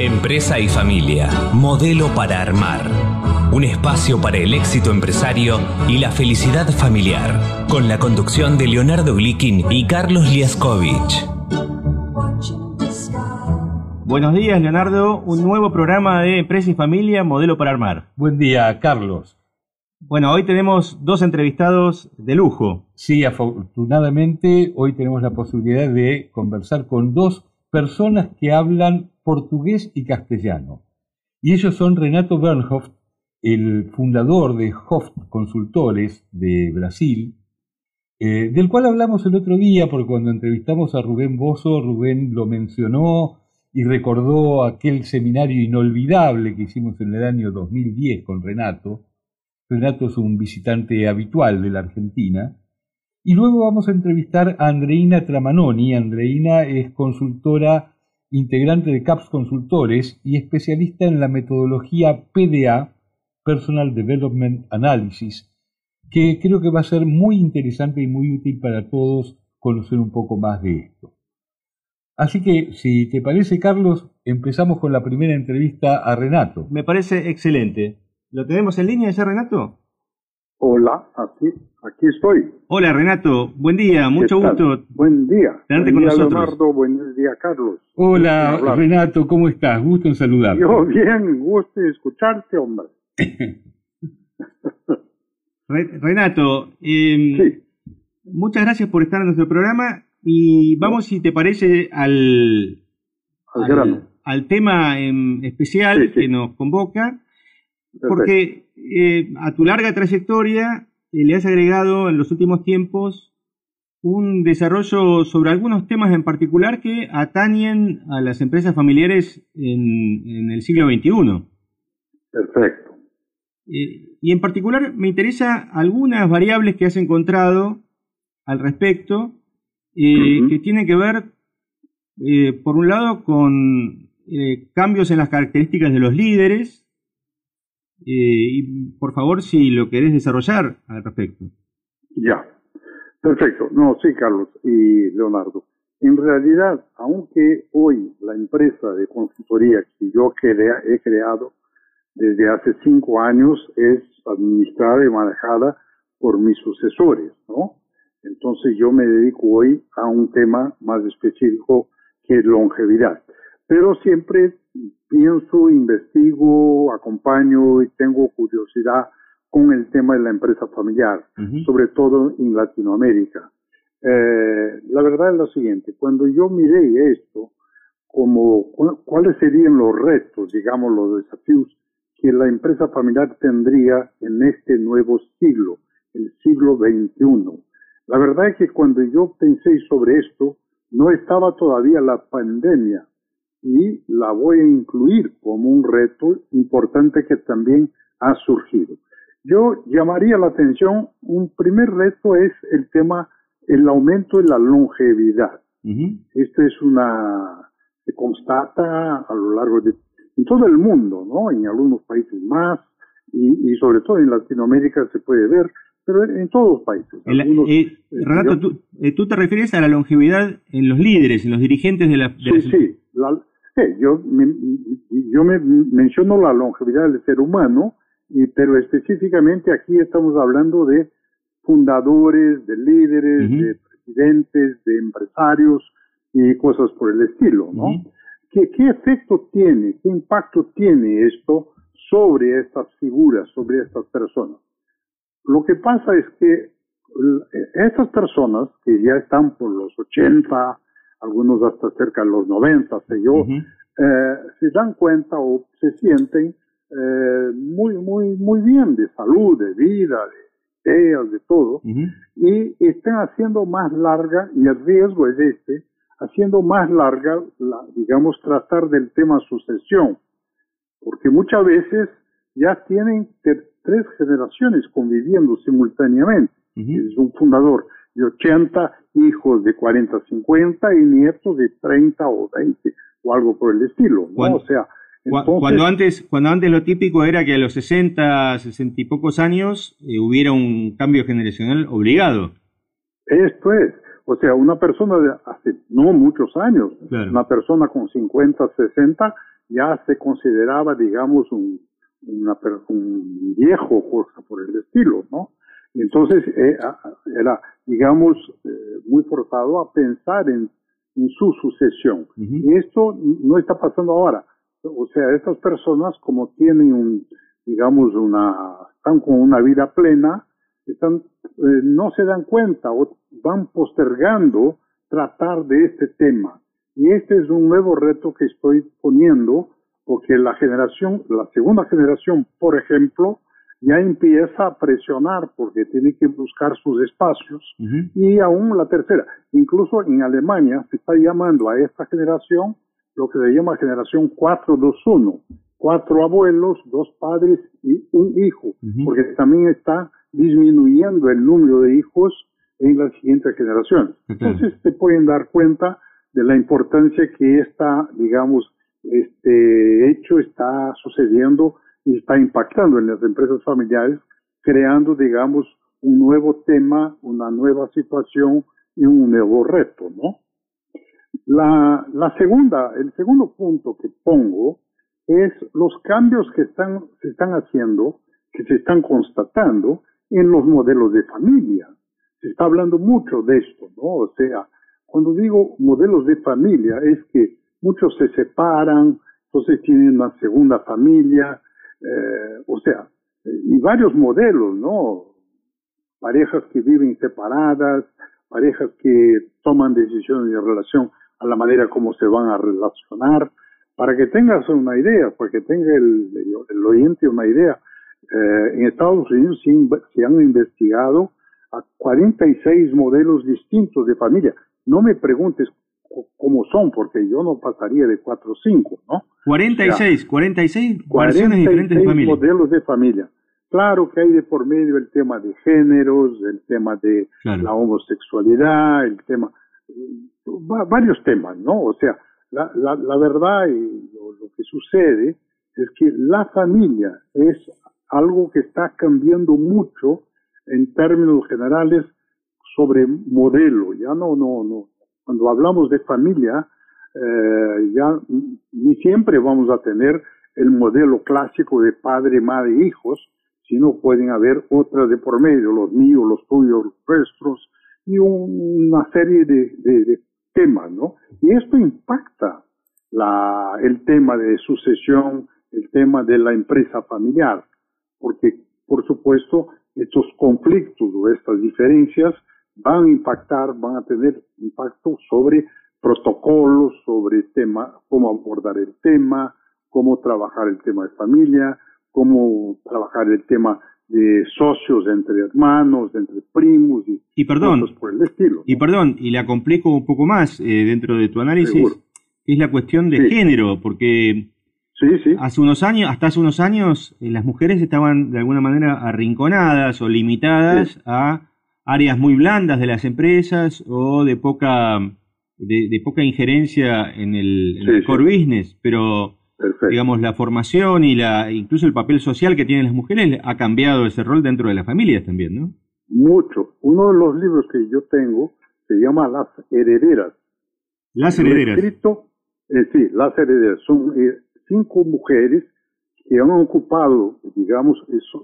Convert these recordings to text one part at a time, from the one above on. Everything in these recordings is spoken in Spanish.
Empresa y familia, modelo para armar. Un espacio para el éxito empresario y la felicidad familiar. Con la conducción de Leonardo Glikin y Carlos Liaskovich. Buenos días, Leonardo. Un nuevo programa de Empresa y Familia, Modelo para Armar. Buen día, Carlos. Bueno, hoy tenemos dos entrevistados de lujo. Sí, afortunadamente hoy tenemos la posibilidad de conversar con dos personas que hablan portugués y castellano. Y ellos son Renato Bernhoft, el fundador de Hoft Consultores de Brasil, eh, del cual hablamos el otro día, porque cuando entrevistamos a Rubén Bozo, Rubén lo mencionó y recordó aquel seminario inolvidable que hicimos en el año 2010 con Renato. Renato es un visitante habitual de la Argentina. Y luego vamos a entrevistar a Andreina Tramanoni. Andreina es consultora integrante de CAPS Consultores y especialista en la metodología PDA, Personal Development Analysis, que creo que va a ser muy interesante y muy útil para todos conocer un poco más de esto. Así que, si te parece, Carlos, empezamos con la primera entrevista a Renato. Me parece excelente. ¿Lo tenemos en línea ya, Renato? Hola, aquí, aquí estoy. Hola Renato, buen día, mucho gusto. Buen día. Tenerte buen con día, nosotros. Leonardo, buen día, Carlos. Hola Renato, ¿cómo estás? Gusto en saludarte. Yo bien, gusto de escucharte, hombre. Re- Renato, eh, Sí, muchas gracias por estar en nuestro programa y vamos, si te parece, al, al grano. al tema en especial Sí, sí. que nos convoca. Porque eh, a tu larga trayectoria eh, le has agregado en los últimos tiempos un desarrollo sobre algunos temas en particular que atañen a las empresas familiares en, en el siglo XXI. Perfecto. Eh, y en particular me interesa algunas variables que has encontrado al respecto, que tienen que ver, por un lado, con cambios en las características de los líderes. Eh, y por favor, si lo querés desarrollar al respecto. Ya. Perfecto. No, sí, Carlos y Leonardo. En realidad, aunque hoy la empresa de consultoría que yo he creado desde hace cinco años es administrada y manejada por mis sucesores, ¿no? Entonces yo me dedico hoy a un tema más específico que es longevidad. Pero siempre pienso, investigo, acompaño y tengo curiosidad con el tema de la empresa familiar sobre todo en Latinoamérica. Eh, la verdad es lo siguiente, cuando yo miré esto, como cu- cuáles serían los retos, digamos, los desafíos que la empresa familiar tendría en este nuevo siglo, el siglo XXI. La verdad es que cuando yo pensé sobre esto, no estaba todavía la pandemia y la voy a incluir como un reto importante que también ha surgido. Yo llamaría la atención, un primer reto es el tema, el aumento de la longevidad. Esto es una, se constata a lo largo de, en todo el mundo, ¿no? En algunos países más, y, y sobre todo en Latinoamérica se puede ver, pero en todos los países. Algunos- eh, Renato, yo- tú, eh, tú te refieres a la longevidad en los líderes, en los dirigentes de la... de Sí, las- sí. La- sí, yo, me, yo me menciono la longevidad del ser humano, y, pero específicamente aquí estamos hablando de fundadores, de líderes, de presidentes, de empresarios y cosas por el estilo, ¿no? Ujú. ¿Qué, ¿Qué efecto tiene, qué impacto tiene esto sobre estas figuras, sobre estas personas? Lo que pasa es que l- estas personas que ya están por los 80, algunos hasta cerca de los 90, sé yo, Ujú. eh, se dan cuenta o se sienten eh, muy, muy, muy bien de salud, de vida, de ideas, de todo, y están haciendo más larga, y el riesgo es este, haciendo más larga, la, digamos, tratar del tema sucesión, porque muchas veces ya tienen tres generaciones conviviendo simultáneamente. Es un fundador de 80 hijos de 40, 50 y nietos de 30 o 20 o algo por el estilo, ¿no? Cuando- o sea, entonces, Cuando antes, cuando antes lo típico era que a los 60, 60 y pocos años eh, hubiera un cambio generacional obligado. esto es, o sea, una persona de hace no muchos años, Claro. una persona con 50, 60, ya se consideraba, digamos, un, una, un viejo, cosa por el estilo, ¿no? Entonces eh, era, digamos, eh, muy forzado a pensar en, en su sucesión. Y esto no está pasando ahora. O sea, estas personas como tienen un, digamos, una, están con una vida plena, están, eh, no se dan cuenta o van postergando tratar de este tema. Y este es un nuevo reto que estoy poniendo porque la generación, la segunda generación, por ejemplo, ya empieza a presionar porque tiene que buscar sus espacios. Y aún la tercera, incluso en Alemania se está llamando a esta generación lo que se llama generación 421, cuatro abuelos, dos padres y un hijo, porque también está disminuyendo el número de hijos en las siguientes generaciones. Entonces te pueden dar cuenta de la importancia que esta, digamos, este hecho está sucediendo está impactando en las empresas familiares, creando, digamos, un nuevo tema, una nueva situación y un nuevo reto, ¿no? La, la segunda, el segundo punto que pongo es los cambios que están, se están haciendo, que se están constatando en los modelos de familia. Se está hablando mucho de esto, ¿no? O sea, cuando digo modelos de familia es que muchos se separan, entonces tienen una segunda familia, eh, o sea, y varios modelos, ¿no? Parejas que viven separadas, parejas que toman decisiones en relación a la manera como se van a relacionar, para que tengas una idea, para que tenga el, el, oyente una idea. Eh, en Estados Unidos se, han investigado a 46 modelos distintos de familia. No me preguntes cómo son, porque yo no pasaría de 4 o 5, ¿no? 46, 46 versiones diferentes de familia. modelos de familia. Claro que hay de por medio el tema de géneros, el tema de la homosexualidad, el tema, varios temas, ¿no? O sea, la, la, la verdad y lo, lo, que sucede es que la familia es algo que está cambiando mucho en términos generales sobre modelo. Ya no, no, no, cuando hablamos de familia, eh, ya ni siempre vamos a tener el modelo clásico de padre, madre, hijos, sino pueden haber otras de por medio, los míos, los tuyos, los nuestros, y una serie de, temas, ¿no? Y esto impacta la, el tema de sucesión, el tema de la empresa familiar, porque, por supuesto, estos conflictos o estas diferencias van a impactar, van a tener impacto sobre protocolos, sobre tema, cómo abordar el tema, cómo trabajar el tema de familia, cómo trabajar el tema de socios entre hermanos, entre primos y, y perdón, por el estilo. Y perdón, y la complico un poco más eh, dentro de tu análisis, es la cuestión de género, porque sí, sí. hace unos años, hasta hace unos años, eh, las mujeres estaban de alguna manera arrinconadas o limitadas a áreas muy blandas de las empresas o de poca, de, poca injerencia en el, core business, pero digamos la formación y la incluso el papel social que tienen las mujeres ha cambiado ese rol dentro de las familias también, ¿no? Mucho. Uno de los libros que yo tengo se llama Las herederas. Las herederas. Escrito, eh, sí, las herederas. Son eh, cinco mujeres que han ocupado, digamos,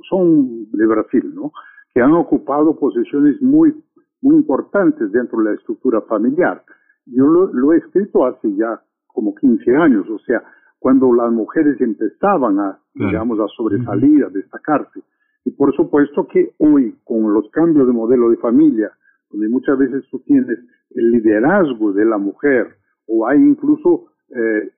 son de Brasil, ¿no? Que han ocupado posiciones muy, muy importantes dentro de la estructura familiar. Yo lo, he escrito hace ya como 15 años, o sea, cuando las mujeres empezaban a, digamos, a sobresalir, a destacarse. Y por supuesto que hoy, con los cambios de modelo de familia, donde muchas veces tú tienes el liderazgo de la mujer, o hay incluso eh,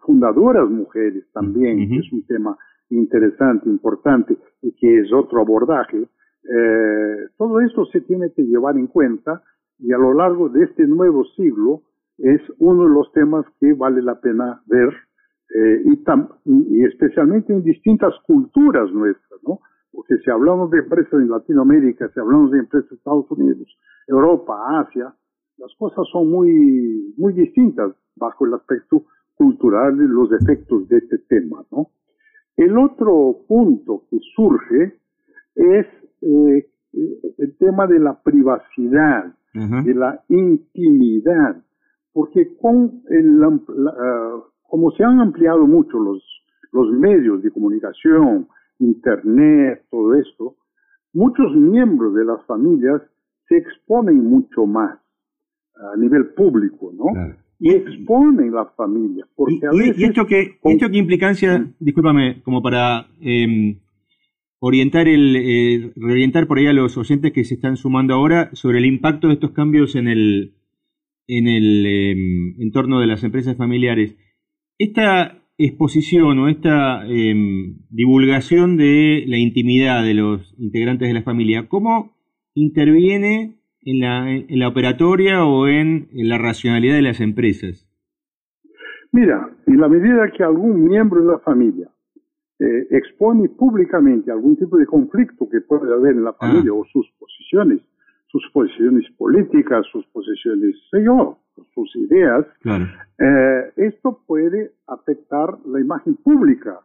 fundadoras mujeres también, que es un tema interesante, importante, y que es otro abordaje, eh, todo esto se tiene que llevar en cuenta y a lo largo de este nuevo siglo es uno de los temas que vale la pena ver eh, y, y, especialmente en distintas culturas nuestras, ¿no? Porque si hablamos de empresas en Latinoamérica, si hablamos de empresas en Estados Unidos, Europa, Asia, las cosas son muy, muy distintas bajo el aspecto cultural y los efectos de este tema, ¿no? El otro punto que surge es eh, el tema de la privacidad, de la intimidad, porque con, el, ah, como se han ampliado mucho los, los medios de comunicación, internet, todo esto, muchos miembros de las familias se exponen mucho más a nivel público, ¿no? Y exponen las familias. Porque y, esto qué, esto qué implicancia, discúlpame, como para em, orientar el, eh, reorientar por ahí a los oyentes que se están sumando ahora sobre el impacto de estos cambios en el, en el em, entorno de las empresas familiares. Esta exposición o esta em, divulgación de la intimidad de los integrantes de la familia, ¿cómo interviene en la, en la operatoria o en, la racionalidad de las empresas? Mira, en la medida que algún miembro de la familia eh, expone públicamente algún tipo de conflicto que puede haber en la ah. familia o sus posiciones, sus posiciones políticas, sus posiciones, sé yo, sus ideas, eh, esto puede afectar la imagen pública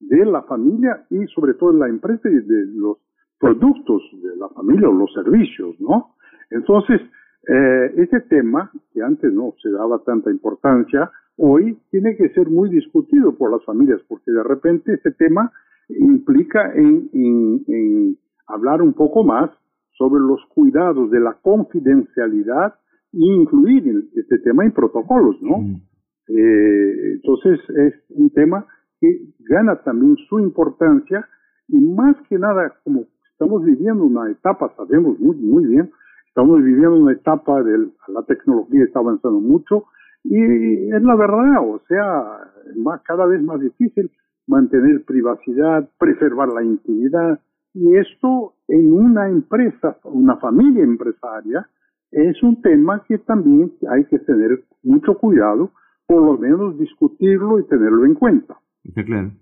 de la familia y sobre todo de la empresa y de los productos de la familia o los servicios, ¿no? Entonces, eh, ese tema, que antes no se daba tanta importancia, hoy tiene que ser muy discutido por las familias, porque de repente ese tema implica en, en hablar un poco más sobre los cuidados de la confidencialidad e incluir este tema en protocolos, ¿no? Mm. Eh, entonces es un tema que gana también su importancia y más que nada, como estamos viviendo una etapa, sabemos muy, muy bien, estamos viviendo una etapa de la tecnología está avanzando mucho y es la verdad, o sea, más, cada vez más difícil mantener privacidad, preservar la intimidad, y esto en una empresa, una familia empresaria, es un tema que también hay que tener mucho cuidado, por lo menos discutirlo y tenerlo en cuenta. Está claro.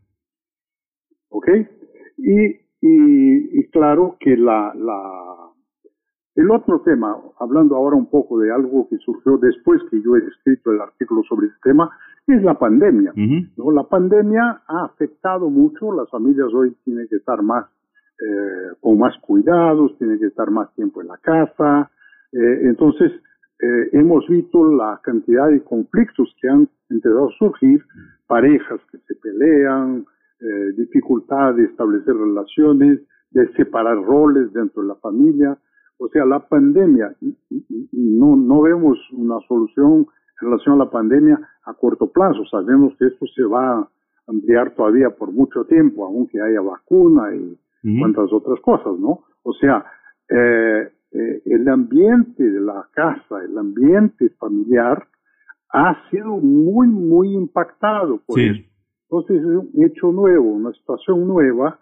¿Ok? Y, y, claro que la, la, el otro tema, hablando ahora un poco de algo que surgió después que yo he escrito el artículo sobre este tema, es la pandemia. ¿no? La pandemia ha afectado mucho, las familias hoy tienen que estar más eh, con más cuidados, tiene que estar más tiempo en la casa. Eh, entonces, eh, hemos visto la cantidad de conflictos que han empezado a surgir, parejas que se pelean, dificultad de establecer relaciones, de separar roles dentro de la familia. O sea, la pandemia, no, no vemos una solución en relación a la pandemia a corto plazo. Sabemos que esto se va a ampliar todavía por mucho tiempo, aunque haya vacuna y cuantas otras cosas, ¿no? O sea, eh, eh, el ambiente de la casa, el ambiente familiar, ha sido muy, muy impactado por eso. Entonces es un hecho nuevo, una situación nueva,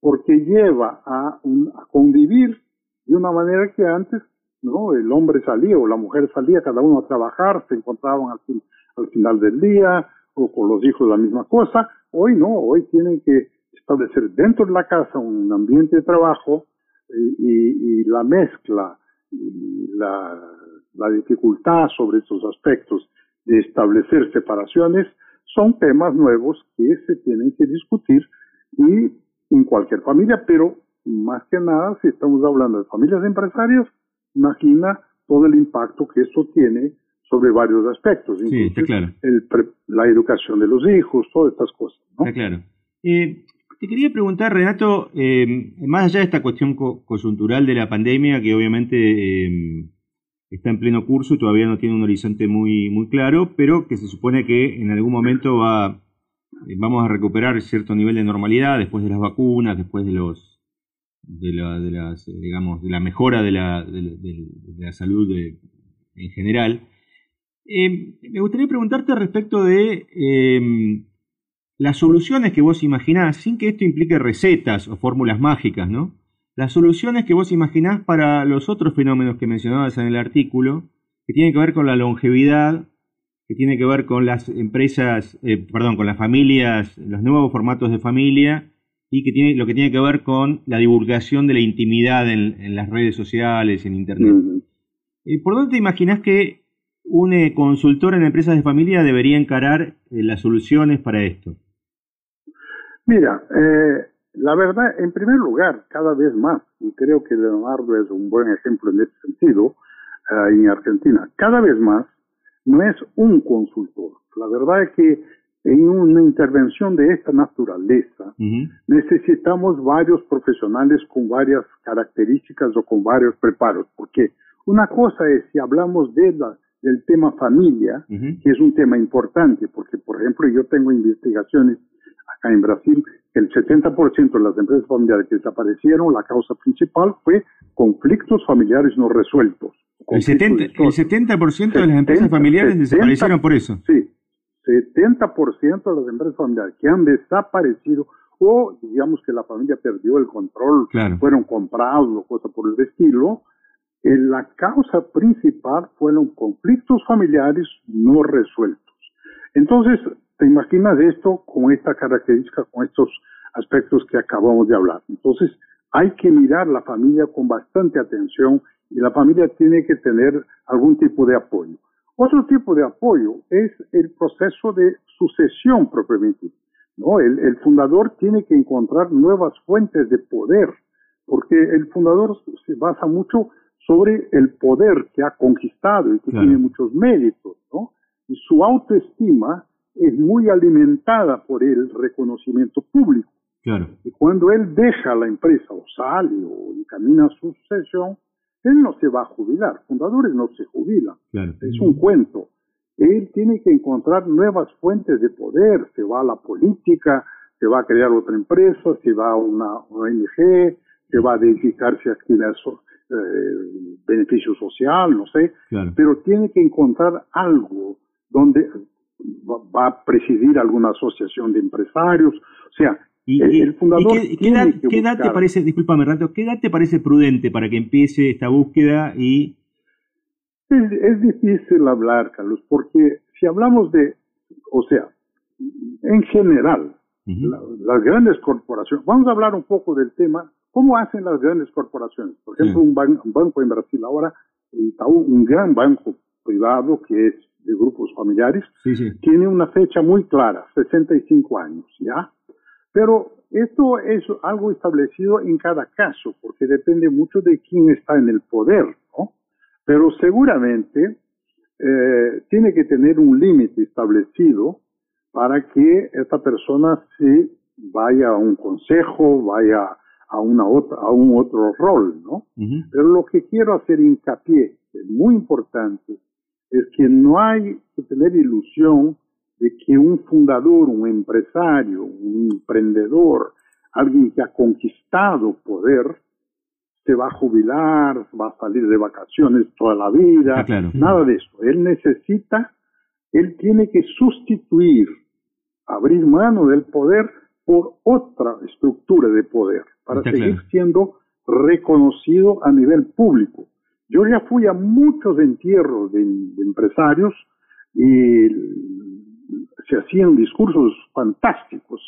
porque lleva a, a convivir de una manera que antes, ¿no? El hombre salía o la mujer salía, cada uno a trabajar, se encontraban al, al final del día, o con los hijos la misma cosa. Hoy no, hoy tienen que establecer dentro de la casa un ambiente de trabajo y, y, la mezcla y la, la dificultad sobre estos aspectos de establecer separaciones son temas nuevos que se tienen que discutir y en cualquier familia, pero más que nada, si estamos hablando de familias empresarias, imagina todo el impacto que eso tiene sobre varios aspectos, sí, claro. el, la educación de los hijos, todas estas cosas. ¿no? claro. Eh, te quería preguntar, Renato, eh, más allá de esta cuestión coyuntural de la pandemia, que obviamente eh, está en pleno curso y todavía no tiene un horizonte muy, muy claro, pero que se supone que en algún momento va, eh, vamos a recuperar cierto nivel de normalidad después de las vacunas, después de los de, la, de las digamos de la mejora de la, de, la salud en general. me gustaría preguntarte respecto de las soluciones que vos imaginás, sin que esto implique recetas o fórmulas mágicas, ¿no? Las soluciones que vos imaginás para los otros fenómenos que mencionabas en el artículo, que tienen que ver con la longevidad, que tiene que ver con las empresas, eh, perdón, con las familias, los nuevos formatos de familia, y que tiene, lo que tiene que ver con la divulgación de la intimidad en, las redes sociales, en Internet. Eh, ¿Por dónde te imaginás que un eh, consultor en empresas de familia debería encarar las soluciones para esto? Mira, eh, la verdad, en primer lugar, cada vez más, y creo que Leonardo es un buen ejemplo en ese sentido, eh, en Argentina, cada vez más no es un consultor. La verdad es que en una intervención de esta naturaleza, necesitamos varios profesionales con varias características o con varios preparos, porque una cosa es si hablamos de la, del tema familia, que es un tema importante, porque por ejemplo yo tengo investigaciones acá en Brasil, que el 70% de las empresas familiares que desaparecieron, la causa principal fue conflictos familiares no resueltos. El 70%, el 70 de las empresas familiares desaparecieron por eso. Sí, 70% de las empresas familiares que han desaparecido o digamos que la familia perdió el control, fueron comprados o cosas por el estilo, eh, la causa principal fueron conflictos familiares no resueltos. Entonces, te imaginas esto con esta característica, con estos aspectos que acabamos de hablar. Entonces, hay que mirar la familia con bastante atención y la familia tiene que tener algún tipo de apoyo. Otro tipo de apoyo es el proceso de sucesión propiamente. ¿no? El, fundador tiene que encontrar nuevas fuentes de poder, porque el fundador se basa mucho sobre el poder que ha conquistado y que tiene muchos méritos, ¿no? Y su autoestima es muy alimentada por el reconocimiento público. Y cuando él deja la empresa o sale o encamina su sucesión, él no se va a jubilar, fundadores no se jubilan, es un cuento. Él tiene que encontrar nuevas fuentes de poder, se va a la política, se va a crear otra empresa, se va a una ONG, se va a dedicarse a actividades, eh, beneficio social, no sé, pero tiene que encontrar algo donde va a presidir alguna asociación de empresarios, o sea, y, el fundador qué, edad, te parece, discúlpame Rato, qué edad te parece prudente para que empiece esta búsqueda y... Es, difícil hablar, Carlos, porque si hablamos de, o sea, en general, las grandes corporaciones, vamos a hablar un poco del tema, ¿cómo hacen las grandes corporaciones? Por ejemplo, un, banco en Brasil ahora, un gran banco privado que es de grupos familiares, tiene una fecha muy clara, 65 años, ¿ya? Pero esto es algo establecido en cada caso, porque depende mucho de quién está en el poder, ¿no? Pero seguramente eh, tiene que tener un límite establecido para que esta persona se vaya a un consejo, vaya a, una otra, a un otro rol, ¿no? Pero lo que quiero hacer hincapié, es muy importante, es que no hay que tener ilusión de que un fundador, un empresario, un emprendedor, alguien que ha conquistado poder, se va a jubilar, va a salir de vacaciones toda la vida, ah, nada de eso. Él necesita, él tiene que sustituir, abrir mano del poder por otra estructura de poder, para seguir siendo reconocido a nivel público. Yo ya fui a muchos entierros de empresarios y se hacían discursos fantásticos,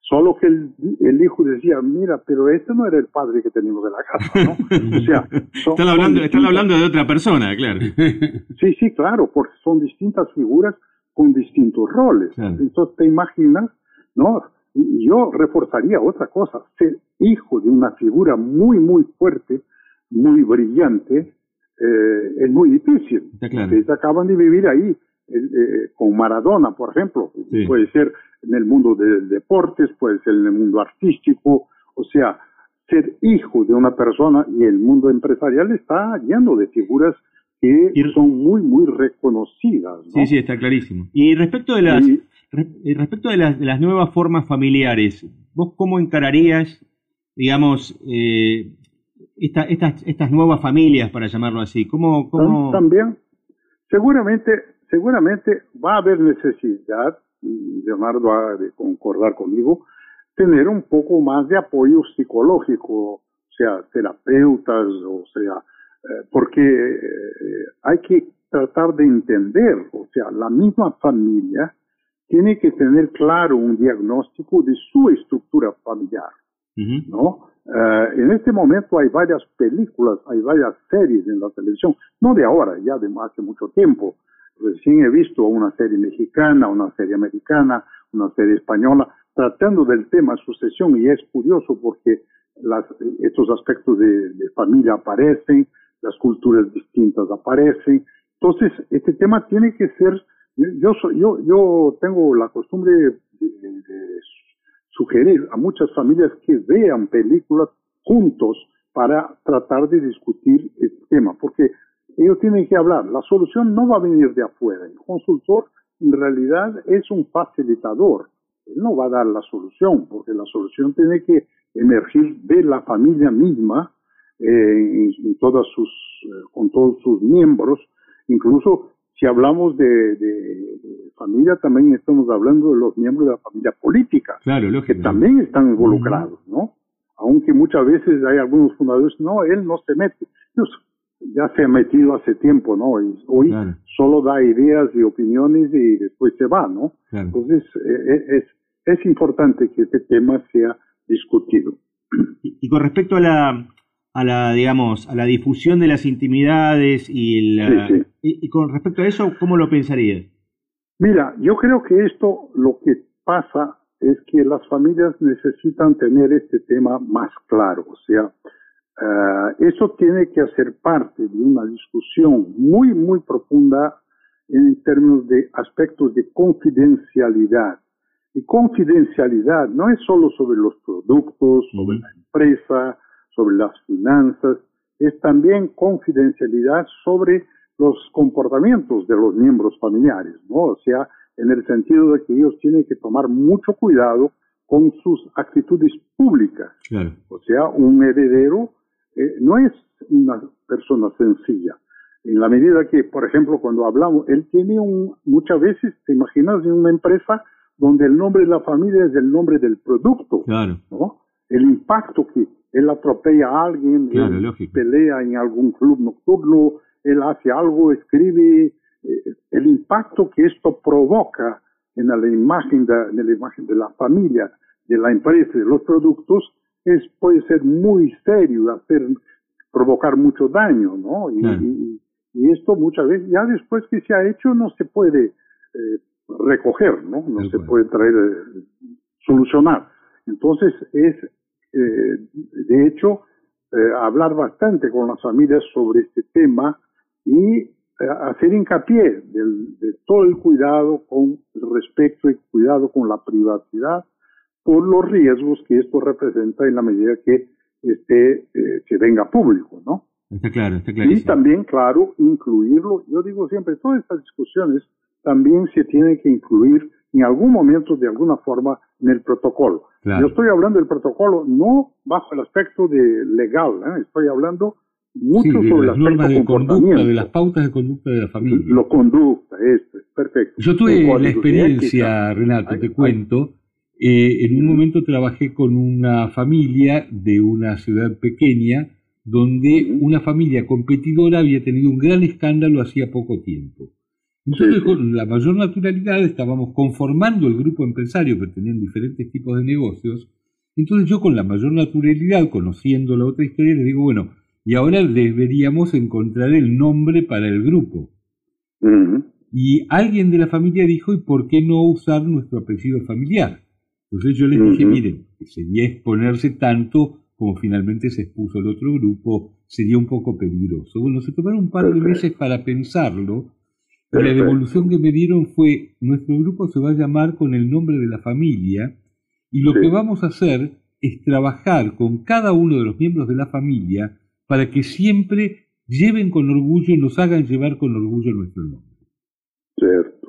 solo que el, el, hijo decía, mira, pero este no era el padre que teníamos en la casa, ¿no? O sea, están, hablando, están hablando de otra persona, claro. sí, sí, claro, porque son distintas figuras con distintos roles. Entonces te imaginas, ¿no? Yo reforzaría otra cosa, ser hijo de una figura muy, muy fuerte, muy brillante, eh, es muy difícil. Claro. acaban de vivir ahí eh, con Maradona, por ejemplo. Puede ser en el mundo del deportes, puede ser en el mundo artístico, o sea, ser hijo de una persona y el mundo empresarial está lleno de figuras que son muy, muy reconocidas. Sí, sí, está clarísimo. Y respecto de las, respecto de las, de las, nuevas formas familiares, ¿vos cómo encararías, digamos, eh, estas, estas nuevas familias, para llamarlo así? ¿Cómo, cómo... También, seguramente seguramente va a haber necesidad, y Leonardo ha de concordar conmigo, tener un poco más de apoyo psicológico, o sea, terapeutas, o sea, eh, porque eh, hay que tratar de entender, o sea, la misma familia tiene que tener claro un diagnóstico de su estructura familiar, ¿no? Eh, en este momento hay varias películas, hay varias series en la televisión, no de ahora, ya de hace mucho tiempo, Recién he visto una serie mexicana, una serie americana, una serie española, tratando del tema sucesión y es curioso porque las, estos aspectos de, familia aparecen, las culturas distintas aparecen. Entonces, este tema tiene que ser Yo, yo, yo tengo la costumbre de, sugerir a muchas familias que vean películas juntos para tratar de discutir el tema, porque ellos tienen que hablar. La solución no va a venir de afuera. El consultor en realidad es un facilitador. Él no va a dar la solución, porque la solución tiene que emergir de la familia misma, eh, en, todas sus, eh, con todos sus miembros. Incluso si hablamos de, familia, también estamos hablando de los miembros de la familia política, claro, que también están involucrados, ¿no? Aunque muchas veces hay algunos fundadores, no, él no se mete. Ya se ha metido hace tiempo, ¿no? hoy solo da ideas y opiniones y después se va, ¿no? Entonces, eh, es, es importante que este tema sea discutido. Y, con respecto a la, a la, digamos, a la difusión de las intimidades y, y, con respecto a eso, ¿cómo lo pensarías? Mira, yo creo que esto lo que pasa es que las familias necesitan tener este tema más claro, o sea, uh, eso tiene que hacer parte de una discusión muy, muy profunda en términos de aspectos de confidencialidad y confidencialidad no es solo sobre los productos, sobre la empresa, sobre las finanzas, es también confidencialidad sobre los comportamientos de los miembros familiares, ¿no? O sea, en el sentido de que ellos tienen que tomar mucho cuidado con sus actitudes públicas. O sea, un heredero eh, no es una persona sencilla. En la medida que, por ejemplo, cuando hablamos, él tiene un, muchas veces, te imaginas, en una empresa donde el nombre de la familia es el nombre del producto. Claro. ¿no? El impacto que él atropella a alguien, pelea en algún club nocturno, él hace algo, escribe, eh, el impacto que esto provoca en la imagen de, en la imagen de la familia, de la empresa, de los productos, es, puede ser muy serio, hacer, provocar mucho daño, ¿no? Y, y, esto muchas veces, ya después que se ha hecho, no se puede eh, recoger, ¿no? No se puede traer, eh, solucionar. Entonces es, eh, de hecho, eh, hablar bastante con las familias sobre este tema y hacer hincapié de todo el cuidado con respecto y cuidado con la privacidad por los riesgos que esto representa en la medida que este que venga público, ¿no? Está claro, está claro. Y también, claro, incluirlo. Yo digo siempre, todas estas discusiones también se tiene que incluir en algún momento, de alguna forma, en el protocolo. Yo estoy hablando del protocolo no bajo el aspecto de legal, ¿eh? estoy hablando mucho sobre las normas de conducta, de las pautas de conducta de la familia. Lo conducta, esto, perfecto. Yo tuve la experiencia, Renato, te cuento. Eh, en un momento trabajé con una familia de una ciudad pequeña donde una familia competidora había tenido un gran escándalo hacía poco tiempo. Entonces, con la mayor naturalidad estábamos conformando el grupo empresario que tenían diferentes tipos de negocios. Entonces yo con la mayor naturalidad, conociendo la otra historia, le digo, bueno, y ahora deberíamos encontrar el nombre para el grupo. Y alguien de la familia dijo, ¿y por qué no usar nuestro apellido familiar? Entonces yo les dije, miren, sería exponerse tanto como finalmente se expuso el otro grupo, sería un poco peligroso. Bueno, se tomaron un par de meses para pensarlo la devolución que me dieron fue, nuestro grupo se va a llamar con el nombre de la familia y lo que vamos a hacer es trabajar con cada uno de los miembros de la familia para que siempre lleven con orgullo y nos hagan llevar con orgullo nuestro nombre. Cierto.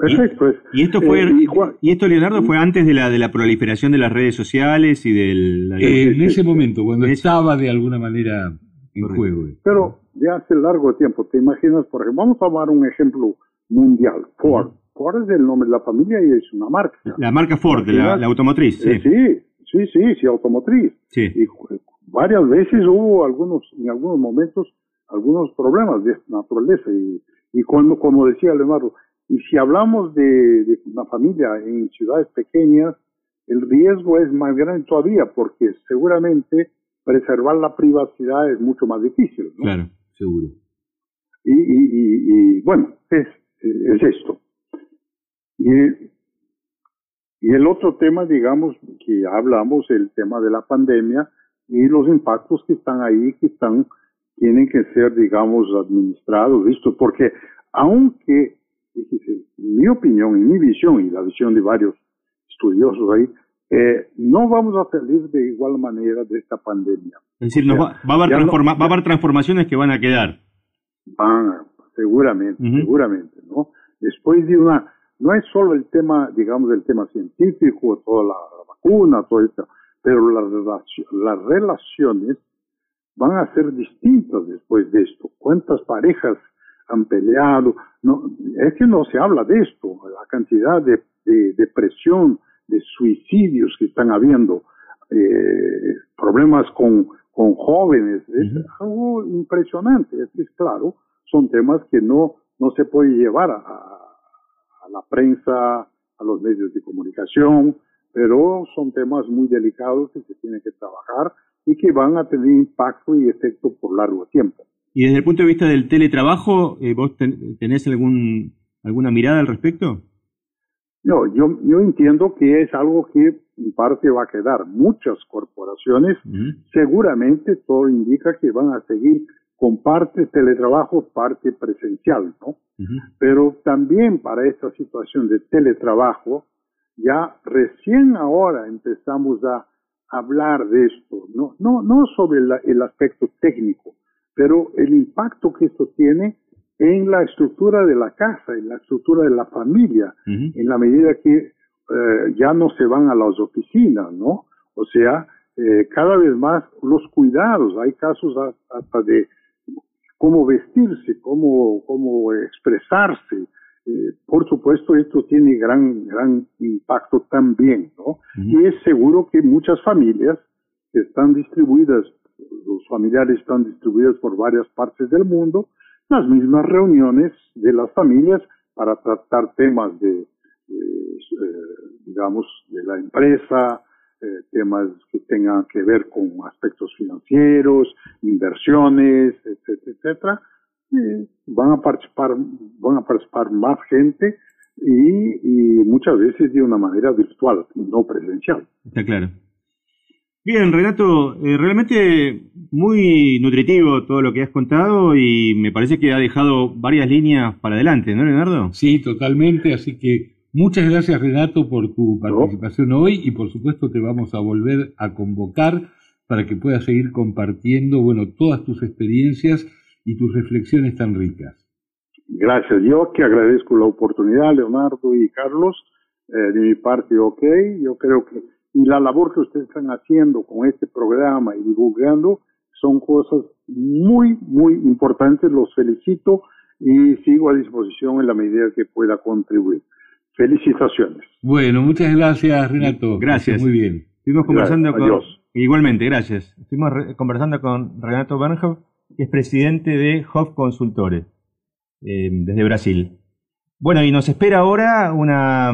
Perfecto. Y, esto fue, eh, y, esto Leonardo fue antes de la de la proliferación de las redes sociales y del eh, en ese momento cuando estaba de alguna manera en juego. Pero ya hace largo tiempo. ¿Te imaginas? Por ejemplo, vamos a tomar un ejemplo mundial. Ford. Ford es el nombre de la familia y es una marca. La marca Ford, la, la, automotriz. Sí. sí, sí, sí, sí, automotriz. Sí. Y varias veces hubo algunos, en algunos momentos, algunos problemas de naturaleza. Y, y cuando, como decía Leonardo, y si hablamos de, de una familia en ciudades pequeñas, el riesgo es más grande todavía porque seguramente preservar la privacidad es mucho más difícil. ¿no? Claro seguro. Y, y, bueno, es, es esto. Y, y el otro tema, digamos, que hablamos, el tema de la pandemia y los impactos que están ahí, que están, tienen que ser, digamos, administrados, ¿visto? Porque aunque mi opinión, en mi visión y la visión de varios estudiosos ahí, eh, no vamos a salir de igual manera de esta pandemia. Es decir, va, a haber va, a haber transformaciones que van a quedar. Van, seguramente, seguramente, ¿no? Después de una, no es solo el tema, digamos, el tema científico, toda la, vacuna, todo esto, pero las, las relaciones van a ser distintas después de esto. ¿Cuántas parejas han peleado? No, es que no se habla de esto, la cantidad de, de depresión, de suicidios que están habiendo, eh, problemas con, con jóvenes, es algo impresionante, es, claro, son temas que no, no se puede llevar a, a la prensa, a los medios de comunicación, pero son temas muy delicados que se tienen que trabajar y que van a tener impacto y efecto por largo tiempo. Y desde el punto de vista del teletrabajo, eh, ¿vos tenés algún, alguna mirada al respecto? No, yo, yo entiendo que es algo que en parte va a quedar. Muchas corporaciones, seguramente todo indica que van a seguir con parte teletrabajo, parte presencial, ¿no? Pero también para esta situación de teletrabajo, ya recién ahora empezamos a hablar de esto, no, no, no sobre el aspecto técnico, pero el impacto que esto tiene en la estructura de la casa, en la estructura de la familia, en la medida que eh, ya no se van a las oficinas, ¿no? O sea, eh, cada vez más los cuidados, hay casos hasta de cómo vestirse, cómo, cómo expresarse. Eh, por supuesto, esto tiene gran, gran impacto también, ¿no? Y es seguro que muchas familias que están distribuidas, los familiares están distribuidos por varias partes del mundo, las mismas reuniones de las familias para tratar temas de, eh, digamos, de la empresa, eh, temas que tengan que ver con aspectos financieros, inversiones, etcétera, etcétera. van a participar, van a participar más gente y, y muchas veces de una manera virtual, no presencial. Está claro. Bien, Renato, eh, realmente muy nutritivo todo lo que has contado y me parece que ha dejado varias líneas para adelante, ¿no, Leonardo? Sí, totalmente, así que muchas gracias, Renato, por tu participación hoy y por supuesto te vamos a volver a convocar para que puedas seguir compartiendo, bueno, todas tus experiencias y tus reflexiones tan ricas. Gracias, yo que agradezco la oportunidad, Leonardo y Carlos, eh, de mi parte, ok, yo creo que y la labor que ustedes están haciendo con este programa y divulgando son cosas muy, muy importantes. Los felicito y sigo a disposición en la medida que pueda contribuir. Felicitaciones. Bueno, muchas gracias, Renato. Gracias. Muy bien. Estuvimos conversando con. Igualmente, gracias. Estuvimos conversando con Renato Bernhoff, que es presidente de Hoff Consultores, eh, desde Brasil. Bueno, y nos espera ahora una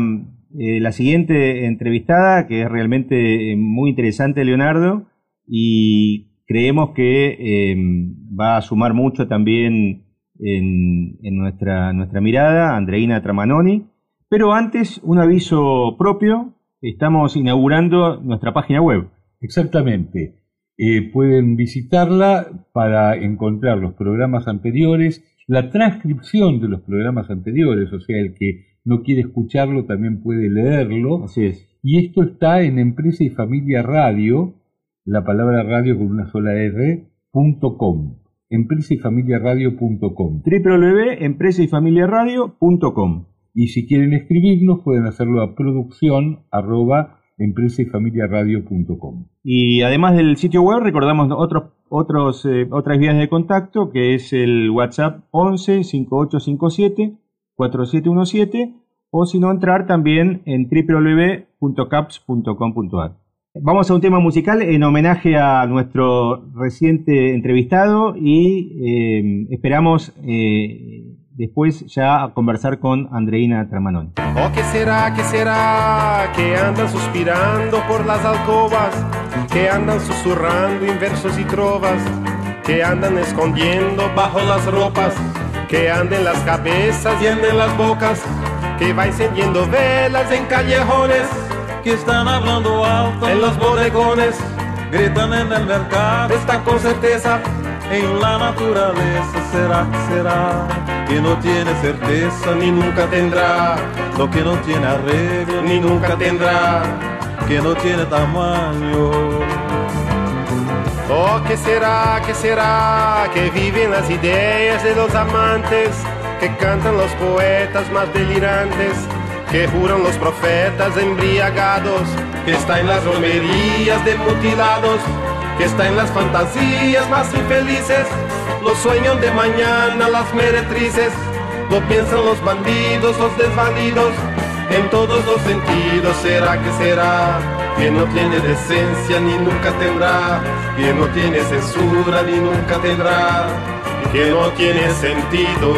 eh, la siguiente entrevistada, que es realmente eh, muy interesante, Leonardo, y creemos que em, va a sumar mucho también en, nuestra, mirada, Andreina Tramanoni. Pero antes, un aviso propio, estamos inaugurando nuestra página web. Exactamente. Eh, pueden visitarla para encontrar los programas anteriores, la transcripción de los programas anteriores, o sea, el que no quiere escucharlo, también puede leerlo. Así es. Y esto está en Empresa y Familia Radio, la palabra radio con una sola R, punto com. Empresa y Familia Radio.com. www.empresayfamiliaradio.com. Y si quieren escribirnos, pueden hacerlo a producción arroba empresa y familia radio.com. Y además del sitio web, recordamos otros, otros, eh, otras vías de contacto, que es el WhatsApp 11 5857 4717 o si no entrar también en www.caps.com.ar. Vamos a un tema musical en homenaje a nuestro reciente entrevistado y eh, esperamos eh, después ya conversar con Andreina Tramanón. Oh, ¿qué será, qué será? Que andan suspirando por las alcobas, que andan susurrando en versos y trovas, que andan escondiendo bajo las ropas que anden las cabezas y anden las bocas, que va encendiendo velas en callejones, que están hablando alto en los bodegones, gritan en el mercado, está con certeza en la naturaleza, será, será. que no tiene certeza ni nunca tendrá, lo que no tiene arreglo ni nunca tendrá, que no tiene tamaño. Oh, ¿qué será, qué será que viven las ideas de los amantes, que cantan los poetas más delirantes, que juran los profetas embriagados, que está en las romerías de mutilados, que está en las fantasías más infelices, los sueños de mañana, las meretrices, lo piensan los bandidos, los desvalidos, en todos los sentidos, será que será, que no tiene decencia ni nunca tendrá, que no tiene censura ni nunca tendrá, que no tiene sentido.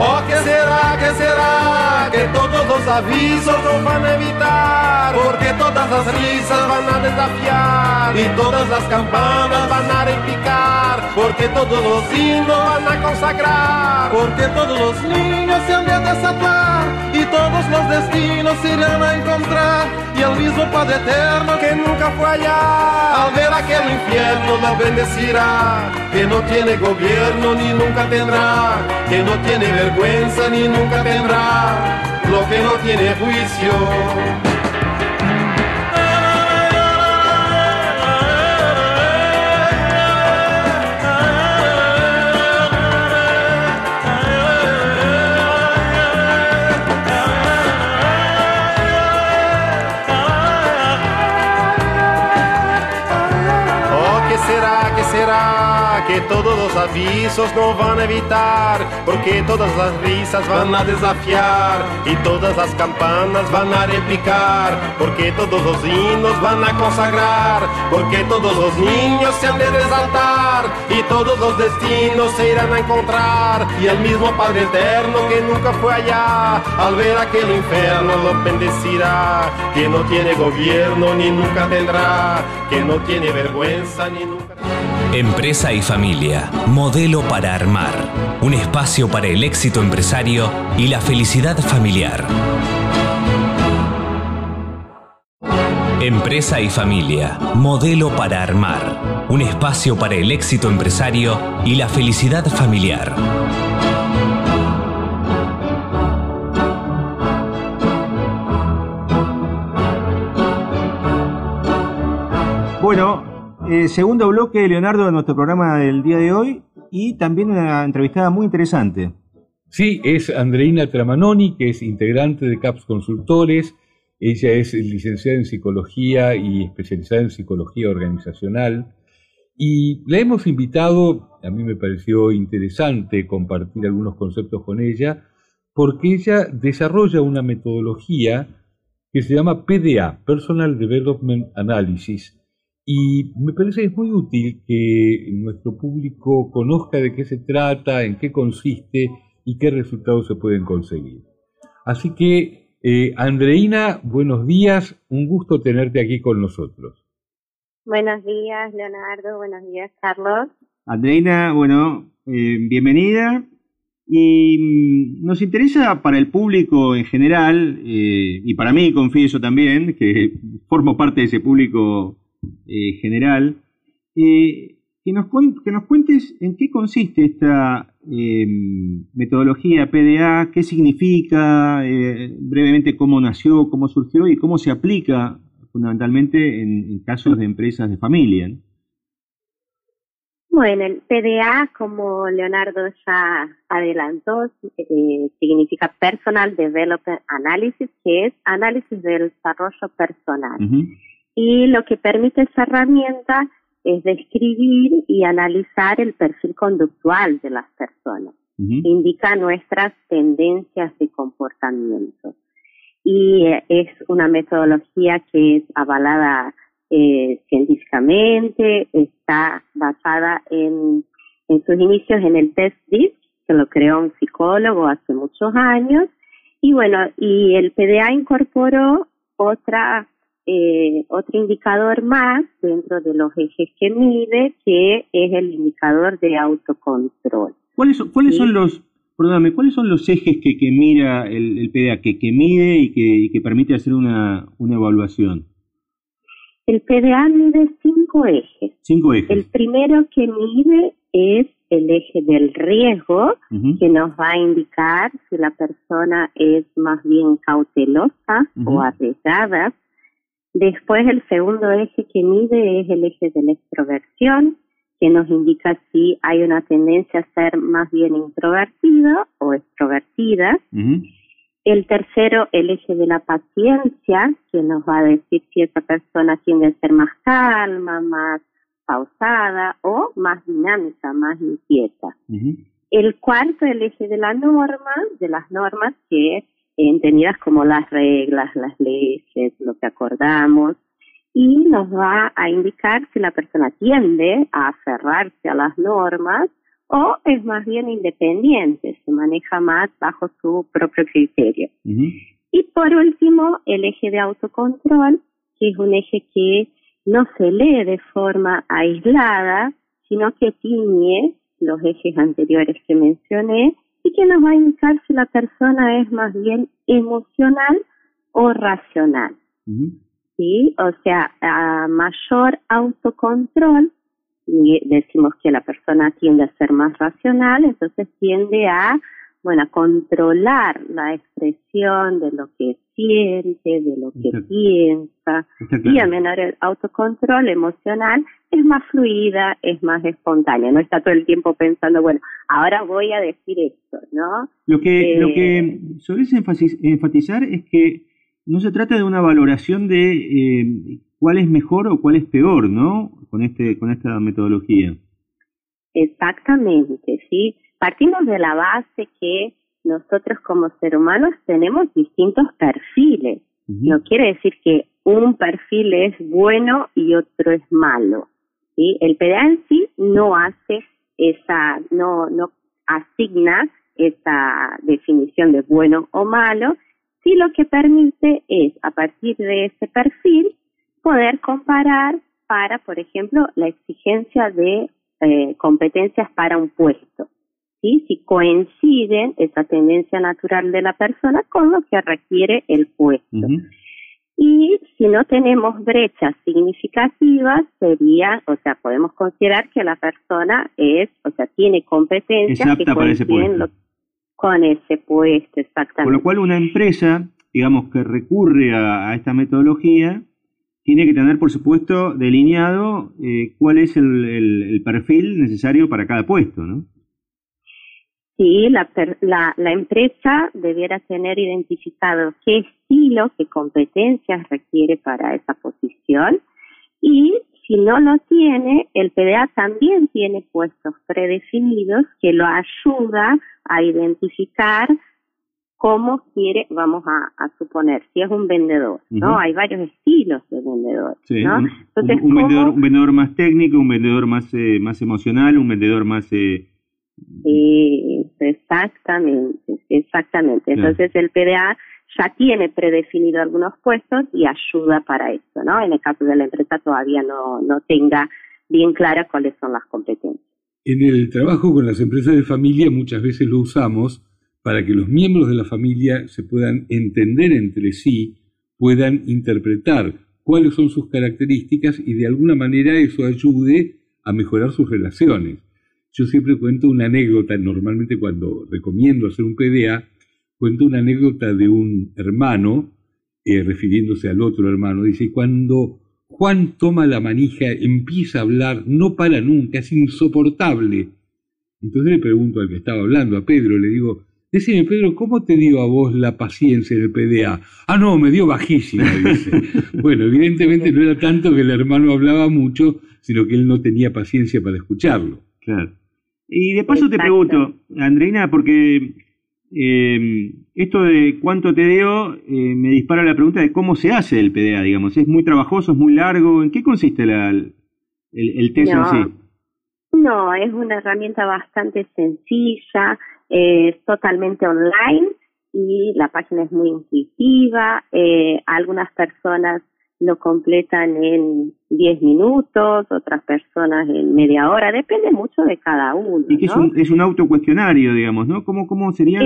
Oh, ¿qué será, qué será? Que todos los avisos nos van a evitar, porque todas las risas van a desafiar y todas las campanas van a repicar, porque todos los himnos van a consagrar, porque todos los niños se han de desatar y todos los destinos irán a encontrar. Y el mismo Padre Eterno que nunca fue allá, al ver aquel infierno la bendecirá, que no tiene gobierno ni nunca tendrá, que no tiene vergüenza ni nunca tendrá, lo que no tiene juicio. Que todos los avisos no van a evitar, porque todas las risas van a desafiar y todas las campanas van a repicar, porque todos los himnos van a consagrar, porque todos los niños se han de resaltar y todos los destinos se irán a encontrar. Y el mismo Padre Eterno que nunca fue allá, al ver aquel infierno lo bendecirá, que no tiene gobierno ni nunca tendrá, que no tiene vergüenza ni nunca Empresa y familia, modelo para armar. Un espacio para el éxito empresario y la felicidad familiar. Empresa y familia, modelo para armar. Un espacio para el éxito empresario y la felicidad familiar. Bueno, eh, segundo bloque, Leonardo, de nuestro programa del día de hoy y también una entrevistada muy interesante. Sí, es Andreina Tramanoni, que es integrante de CAPS Consultores. Ella es licenciada en psicología y especializada en psicología organizacional. Y la hemos invitado, a mí me pareció interesante compartir algunos conceptos con ella, porque ella desarrolla una metodología que se llama PDA, Personal Development Analysis, y me parece que es muy útil que nuestro público conozca de qué se trata, en qué consiste y qué resultados se pueden conseguir. Así que, eh, Andreina, buenos días, un gusto tenerte aquí con nosotros. Buenos días, Leonardo, buenos días, Carlos. Andreina, bueno, eh, bienvenida. Y mm, nos interesa para el público en general, eh, y para mí, confieso también, que formo parte de ese público eh, general, eh, que, nos, que nos cuentes en qué consiste esta em, metodología PDA, qué significa, eh, brevemente cómo nació, cómo surgió y cómo se aplica fundamentalmente en, casos de empresas de familia. Bueno, el PDA, como Leonardo ya adelantó, significa Personal Development Analysis, que es análisis del desarrollo personal y lo que permite esa herramienta es describir y analizar el perfil conductual de las personas. Indica nuestras tendencias de comportamiento. Y eh, es una metodología que es avalada eh, científicamente, está basada en, en sus inicios en el test DISC, que lo creó un psicólogo hace muchos años. Y bueno, y el PDA incorporó otra eh, otro indicador más dentro de los ejes que mide, que es el indicador de autocontrol. ¿Cuáles son, cuáles son los, perdóname, cuáles son los ejes que, que mira el, el PDA, que, que mide y que, y que permite hacer una, una evaluación? El PDA mide cinco ejes. Cinco ejes. El primero que mide es el eje del riesgo, que nos va a indicar si la persona es más bien cautelosa o arriesgada. Después el segundo eje que mide es el eje de la extroversión, que nos indica si hay una tendencia a ser más bien introvertida o extrovertida. El tercero, el eje de la paciencia, que nos va a decir si esa persona tiende a ser más calma, más pausada o más dinámica, más inquieta. El cuarto, el eje de la norma, de las normas que entendidas como las reglas, las leyes, lo que acordamos, y nos va a indicar si la persona tiende a aferrarse a las normas o es más bien independiente, se maneja más bajo su propio criterio. Y por último, el eje de autocontrol, que es un eje que no se lee de forma aislada, sino que tiñe los ejes anteriores que mencioné y que nos va a indicar si la persona es más bien emocional o racional. ¿Sí? O sea, a mayor autocontrol, y decimos que la persona tiende a ser más racional, entonces tiende a, bueno, a controlar la expresión de lo que siente, de lo que piensa, y a menor autocontrol emocional es más fluida, es más espontánea, no está todo el tiempo pensando, bueno, ahora voy a decir esto, ¿no? Lo que, lo que eh, sueles enfatizar es que no se trata de una valoración de eh, cuál es mejor o cuál es peor, ¿no? Con este, con esta metodología. Exactamente, sí. Partimos de la base que nosotros como seres humanos tenemos distintos perfiles. No quiere decir que un perfil es bueno y otro es malo. ¿sí? El PDA en sí no hace esa, no, no asigna esa definición de bueno o malo, sí lo que permite es, a partir de ese perfil, poder comparar para, por ejemplo, la exigencia de eh, competencias para un puesto. ¿Sí? Si coinciden esa tendencia natural de la persona con lo que requiere el puesto. Y si no tenemos brechas significativas, sería, o sea, podemos considerar que la persona es, o sea, tiene competencias que coinciden con ese puesto, exactamente. Con lo cual una empresa, digamos, que recurre a, esta metodología, tiene que tener, por supuesto, delineado eh, cuál es el, perfil necesario para cada puesto, ¿no? Sí, la, la, la, empresa debiera tener identificado qué estilo, qué competencias requiere para esa posición y si no lo tiene, el PDA también tiene puestos predefinidos que lo ayuda a identificar cómo quiere, vamos a, suponer, si es un vendedor, ¿no? Hay varios estilos de vendedor, ¿no? Entonces, un, vendedor, un, vendedor, más técnico, un vendedor más, eh, más emocional, un vendedor más... Eh, exactamente, exactamente. Entonces el PDA ya tiene predefinido algunos puestos y ayuda para eso, ¿no? En el caso de la empresa todavía no, no tenga bien claras cuáles son las competencias. En el trabajo con las empresas de familia muchas veces lo usamos para que los miembros de la familia se puedan entender entre sí, puedan interpretar cuáles son sus características y de alguna manera eso ayude a mejorar sus relaciones. Yo siempre cuento una anécdota, normalmente cuando recomiendo hacer un PDA, cuento una anécdota de un hermano, eh, refiriéndose al otro hermano, dice, cuando Juan toma la manija, empieza a hablar, no para nunca, es insoportable. Entonces le pregunto al que estaba hablando, a Pedro, le digo, decime Pedro, ¿cómo te dio a vos la paciencia en el PDA? Ah, no, me dio bajísima, dice. bueno, evidentemente no era tanto que el hermano hablaba mucho, sino que él no tenía paciencia para escucharlo. Claro. Y de paso te pregunto, Andreina, porque eh, esto de cuánto te dio eh, me dispara la pregunta de cómo se hace el PDA, digamos. ¿Es muy trabajoso, es muy largo? ¿En qué consiste el, el, test no, en sí? No, es una herramienta bastante sencilla, es totalmente online y la página es muy intuitiva. Eh, algunas personas lo completan en 10 minutos, otras personas en media hora, depende mucho de cada uno. Y que es, un, es un autocuestionario, digamos, ¿no? ¿Cómo, cómo sería?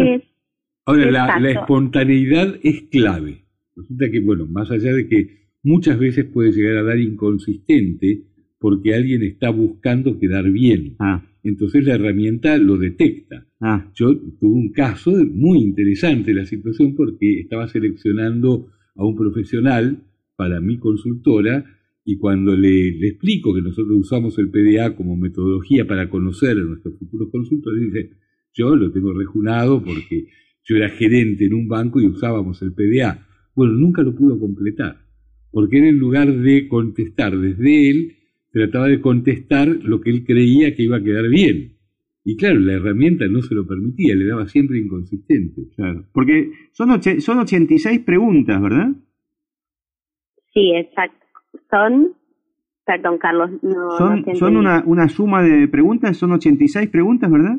Ahora, la, la, espontaneidad es clave. Resulta que, bueno, más allá de que muchas veces puede llegar a dar inconsistente porque alguien está buscando quedar bien. Ah. entonces la herramienta lo detecta. Ah, Yo tuve un caso muy interesante la situación porque estaba seleccionando a un profesional para mi consultora y cuando le, explico que nosotros usamos el PDA como metodología para conocer a nuestros futuros consultores, dice, yo lo tengo rejunado porque yo era gerente en un banco y usábamos el PDA. Bueno, nunca lo pudo completar, porque él en lugar de contestar desde él, trataba de contestar lo que él creía que iba a quedar bien. Y claro, la herramienta no se lo permitía, le daba siempre inconsistente. Porque son, son 86 preguntas, ¿verdad? Sí, exacto. Son, perdón, Carlos, no. Son, una, una suma de preguntas, son 86 preguntas, ¿verdad?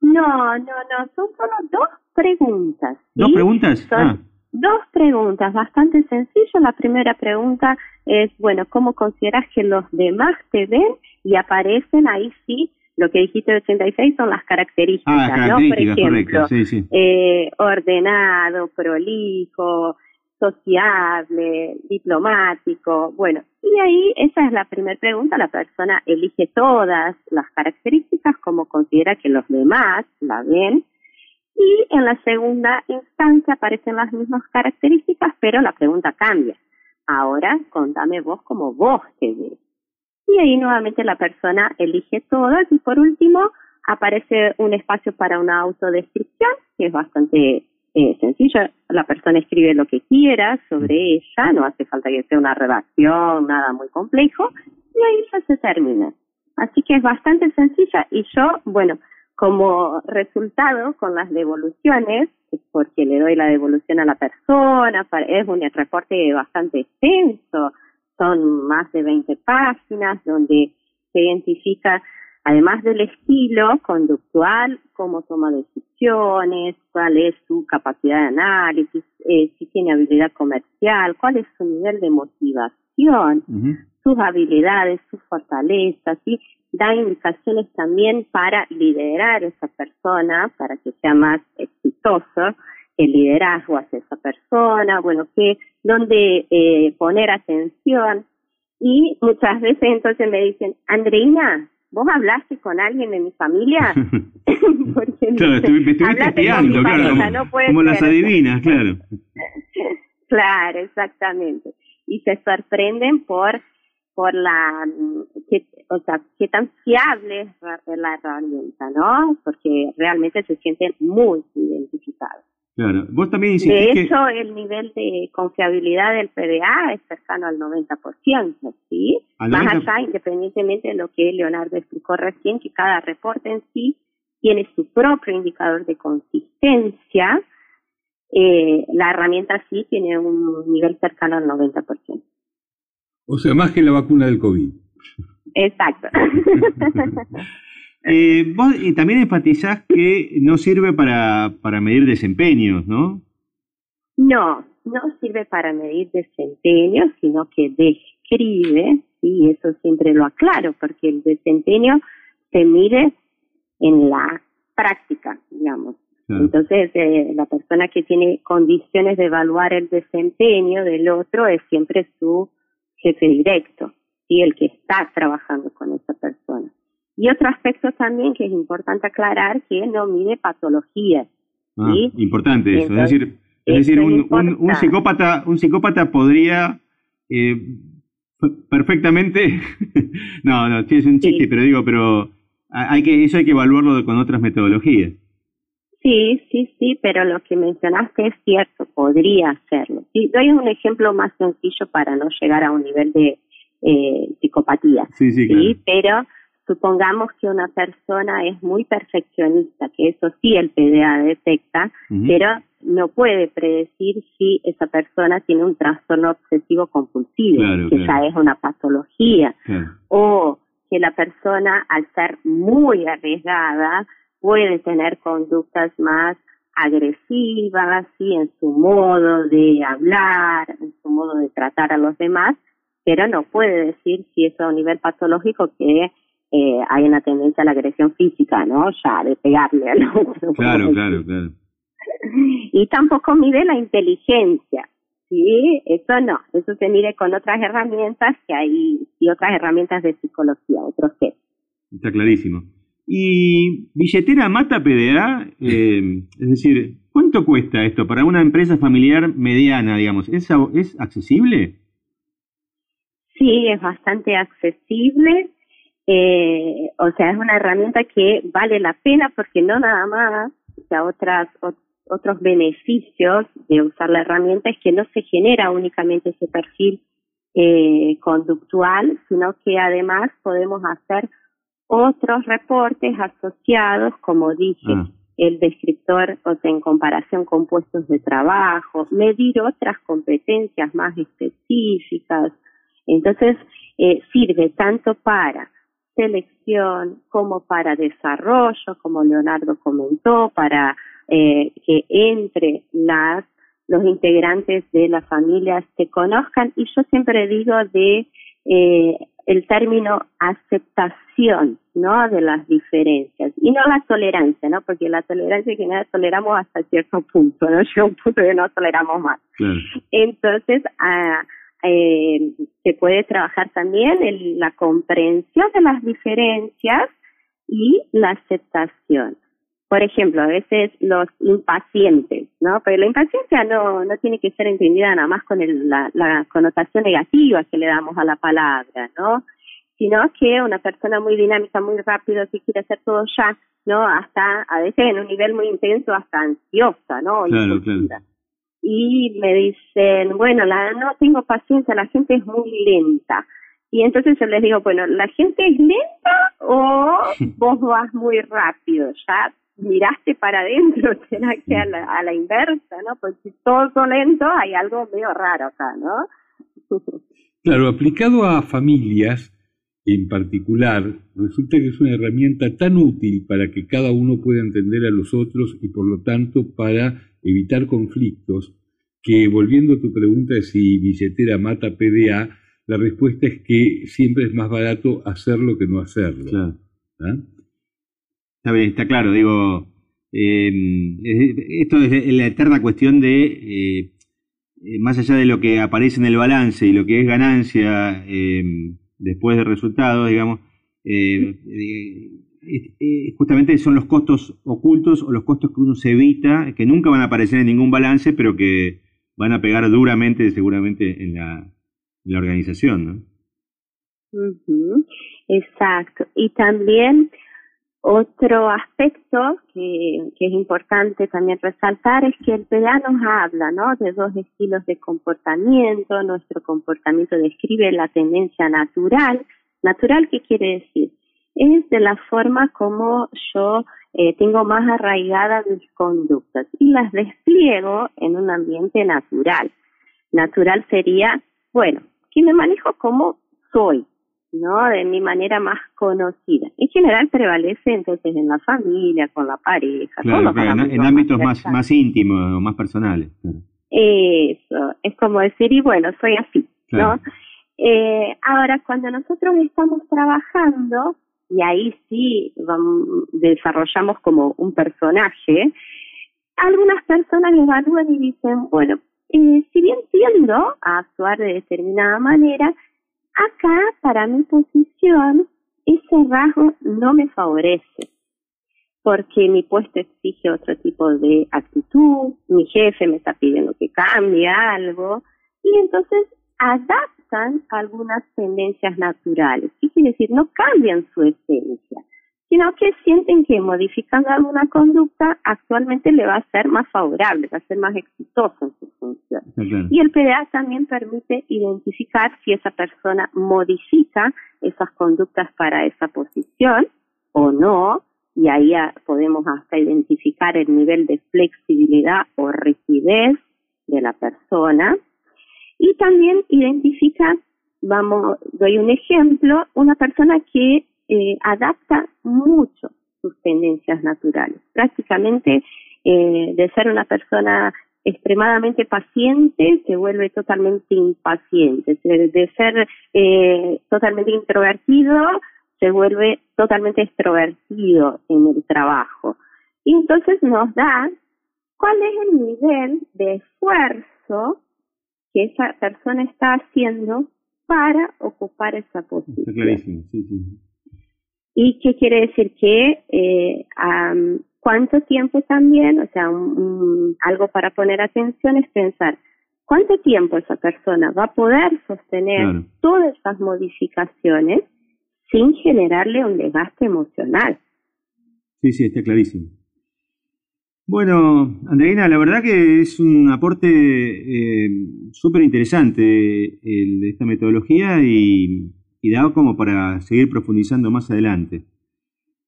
No, no, no, son solo dos preguntas. ¿Dos preguntas? Son Ah, dos preguntas, bastante sencillo. La primera pregunta es, bueno, ¿cómo consideras que los demás te ven? Y aparecen ahí sí, lo que dijiste de 86 son las características, ah ¿no? Por ejemplo, correcto, sí, sí. eh, ordenado, prolijo, sociable, diplomático, bueno, y ahí esa es la primera pregunta, la persona elige todas las características como considera que los demás la ven, y en la segunda instancia aparecen las mismas características, pero la pregunta cambia. Ahora contame vos como vos te ves. Y ahí nuevamente la persona elige todas y por último aparece un espacio para una autodescripción, que es bastante eh, sencillo. La persona escribe lo que quiera sobre ella, no hace falta que sea una redacción, nada muy complejo, y ahí ya se termina. Así que es bastante sencilla y yo, bueno, como resultado con las devoluciones, porque le doy la devolución a la persona, es un reporte bastante extenso, son más de 20 páginas donde se identifica, además del estilo conductual, cómo toma decisiones, cuál es su capacidad de análisis, eh, si tiene habilidad comercial, cuál es su nivel de motivación, sus habilidades, sus fortalezas, ¿sí? da indicaciones también para liderar a esa persona, para que sea más exitoso el liderazgo hacia esa persona, bueno, que dónde eh, poner atención. Y muchas veces entonces me dicen, Andreina, ¿vos hablaste con alguien de mi familia? Porque Claro, estuve, me estuviste espiando, claro, como, no puede como las adivinas, claro. Claro, exactamente. Y se sorprenden por por la que, o sea, qué tan fiable es la herramienta, ¿no? Porque realmente se sienten muy identificados. Claro. Vos también De que... hecho, el nivel de confiabilidad del PDA es cercano al 90%, ¿sí? Al Más 90%. allá, independientemente de lo que Leonardo explicó recién, que cada reporte en sí tiene su propio indicador de consistencia, eh, la herramienta sí tiene un nivel cercano al 90%. O sea, más que la vacuna del COVID. Exacto. Eh, vos y también enfatizás que no sirve para, para medir desempeños, ¿no? No, no sirve para medir desempeño, sino que describe, y eso siempre lo aclaro, porque el desempeño se mide en la práctica, digamos. Claro. Entonces, eh, la persona que tiene condiciones de evaluar el desempeño del otro es siempre su jefe directo, y el que está trabajando con esa persona. Y otro aspecto también que es importante aclarar, que no mide patologías. Ah, Sí. Importante eso. Entonces, es decir, es decir un, un, un psicópata, un psicópata podría eh, perfectamente. no, no, es un chiste, Sí. pero digo, pero ha- hay que, eso hay que evaluarlo con otras metodologías. Sí, sí, sí, pero lo que mencionaste es cierto, podría hacerlo. Sí, doy un ejemplo más sencillo para no llegar a un nivel de eh, psicopatía. Sí, sí, claro. Sí, pero supongamos que una persona es muy perfeccionista, que eso sí el PDA detecta, pero no puede predecir si esa persona tiene un trastorno obsesivo compulsivo, Claro, que claro. ya es una patología Claro. o que la persona al ser muy arriesgada puede tener conductas más agresivas, ¿sí? en su modo de hablar, en su modo de tratar a los demás, pero no puede decir si eso a un nivel patológico que eh, hay una tendencia a la agresión física, ¿no? Ya, de pegarle al otro. Claro, claro, claro. Y tampoco mide la inteligencia, ¿sí? Eso no, eso se mide con otras herramientas que hay, y otras herramientas de psicología, otros test. Está clarísimo. Y billetera mata PDA, eh, es decir, ¿cuánto cuesta esto para una empresa familiar mediana, digamos? ¿Es, es accesible? Sí, es bastante accesible. Eh, o sea, es una herramienta que vale la pena porque no nada más, o sea, otras, otros beneficios de usar la herramienta es que no se genera únicamente ese perfil eh, conductual, sino que además podemos hacer otros reportes asociados, como dije, ah. el descriptor, o sea, en comparación con puestos de trabajo, medir otras competencias más específicas. Entonces, eh, sirve tanto para selección como para desarrollo, como Leonardo comentó, para eh, que entre las los integrantes de la familia se conozcan y yo siempre digo de eh, el término aceptación, ¿no? De las diferencias y no la tolerancia, ¿no? Porque la tolerancia que nada toleramos hasta cierto punto, ¿no? Llega un punto que no toleramos más. Entonces, ah, eh, se puede trabajar también en la comprensión de las diferencias y la aceptación. Por ejemplo, a veces los impacientes, ¿no? Pero la impaciencia no, no tiene que ser entendida nada más con la, la connotación negativa que le damos a la palabra, ¿no? Sino que una persona muy dinámica, muy rápido, que quiere hacer todo ya, ¿no? Hasta, a veces en un nivel muy intenso, hasta ansiosa, ¿no? Claro, claro. Y me dicen, bueno, la, no tengo paciencia, la gente es muy lenta. Y entonces yo les digo, bueno, ¿la gente es lenta o vos vas muy rápido? Ya miraste para adentro, será que a la, a la inversa, ¿no? Pues si todo es lento, hay algo medio raro acá, ¿no? claro, aplicado a familias en particular, resulta que es una herramienta tan útil para que cada uno pueda entender a los otros y por lo tanto para evitar conflictos, que volviendo a tu pregunta de si billetera mata PDA, la respuesta es que siempre es más barato hacerlo que no hacerlo. Claro. ¿Ah? Está bien, está claro, digo, em, esto es la eterna cuestión de, eh, eh, más allá de lo que aparece en el balance y lo que es ganancia em, después de resultados, digamos, eh, justamente son los costos ocultos o los costos que uno se evita, que nunca van a aparecer en ningún balance, pero que van a pegar duramente seguramente en la, organización, ¿no? Exacto. Y también otro aspecto que, es importante también resaltar es que el PDA nos habla ¿no? de dos estilos de comportamiento. Nuestro comportamiento describe la tendencia natural. ¿Natural qué quiere decir? Es de la forma como yo eh, tengo más arraigadas mis conductas y las despliego en un ambiente natural. Natural sería, bueno, que me manejo como soy, ¿no? De mi manera más conocida. En general prevalece entonces en la familia, con la pareja. Claro, en, ámbitos más, más íntimos o más personales. Eso, es como decir, y bueno, soy así, ¿no? Eh, ahora, cuando nosotros estamos trabajando, y ahí sí desarrollamos como un personaje, algunas personas evalúan y dicen, bueno, eh, si bien tiendo a actuar de determinada manera, Acá, para mi posición, ese rasgo no me favorece, porque mi puesto exige otro tipo de actitud, mi jefe me está pidiendo que cambie algo, y entonces algunas tendencias naturales. ¿Qué quiere decir? No cambian su esencia, sino que sienten que modificando alguna conducta actualmente le va a ser más favorable, va a ser más exitoso en su función. Y el PDA también permite identificar si esa persona modifica esas conductas para esa posición o no, y ahí podemos hasta identificar el nivel de flexibilidad o rigidez de la persona. Y también identifica, vamos, doy un ejemplo, una persona que eh, adapta mucho sus tendencias naturales. Prácticamente eh, de ser una persona extremadamente paciente se vuelve totalmente impaciente, de ser eh, totalmente introvertido se vuelve totalmente extrovertido en el trabajo. Y entonces nos da cuál es el nivel de esfuerzo que esa persona está haciendo para ocupar esa posición. clarísimo, sí, sí. ¿Y qué quiere decir? Que eh, cuánto tiempo también, o sea, algo para poner atención es pensar cuánto tiempo esa persona va a poder sostener todas esas modificaciones sin generarle un desgaste emocional. Sí, sí, está clarísimo. Bueno, Andreina, la verdad que es un aporte eh, súper interesante de esta metodología y, y dado como para seguir profundizando más adelante.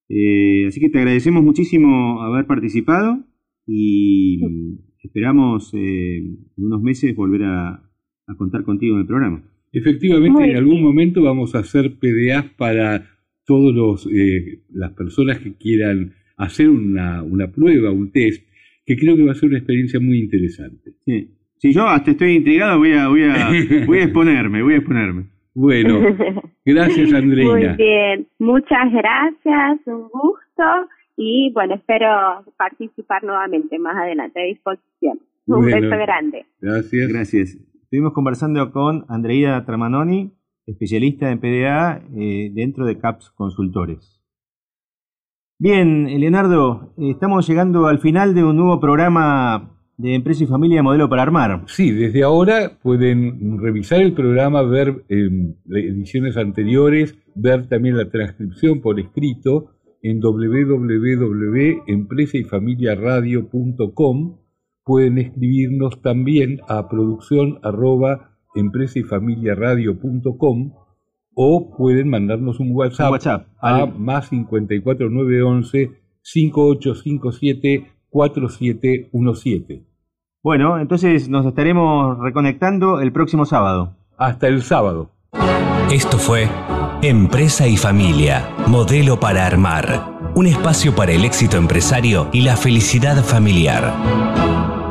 Eh, así que te agradecemos muchísimo haber participado y esperamos eh, en unos meses volver a, contar contigo en el programa. Efectivamente, en algún momento vamos a hacer PDAs para todas las personas que quieran hacer una, una prueba, un test, que creo que va a ser una experiencia muy interesante. Sí. Si yo hasta estoy intrigado, voy a, voy a, voy a exponerme, voy a exponerme. Bueno, gracias Andreina. Muy bien, muchas gracias, un gusto y bueno, espero participar nuevamente más adelante a disposición. Un beso grande. Gracias. Gracias. Estuvimos conversando con Andreina Tramanoni, especialista en PDA eh, dentro de CAPS Consultores. Bien, Leonardo, estamos llegando al final de un nuevo programa de Empresa y Familia Modelo para Armar. Sí, desde ahora pueden revisar el programa, ver eh, ediciones anteriores, ver también la transcripción por escrito en www.empresayfamiliaradio.com. Pueden escribirnos también a producción arroba empresayfamiliaradio.com o pueden mandarnos un WhatsApp, WhatsApp a más 54911 5857 4717. Bueno, entonces nos estaremos reconectando el próximo sábado. Hasta el sábado. Esto fue Empresa y Familia, modelo para armar. Un espacio para el éxito empresario y la felicidad familiar.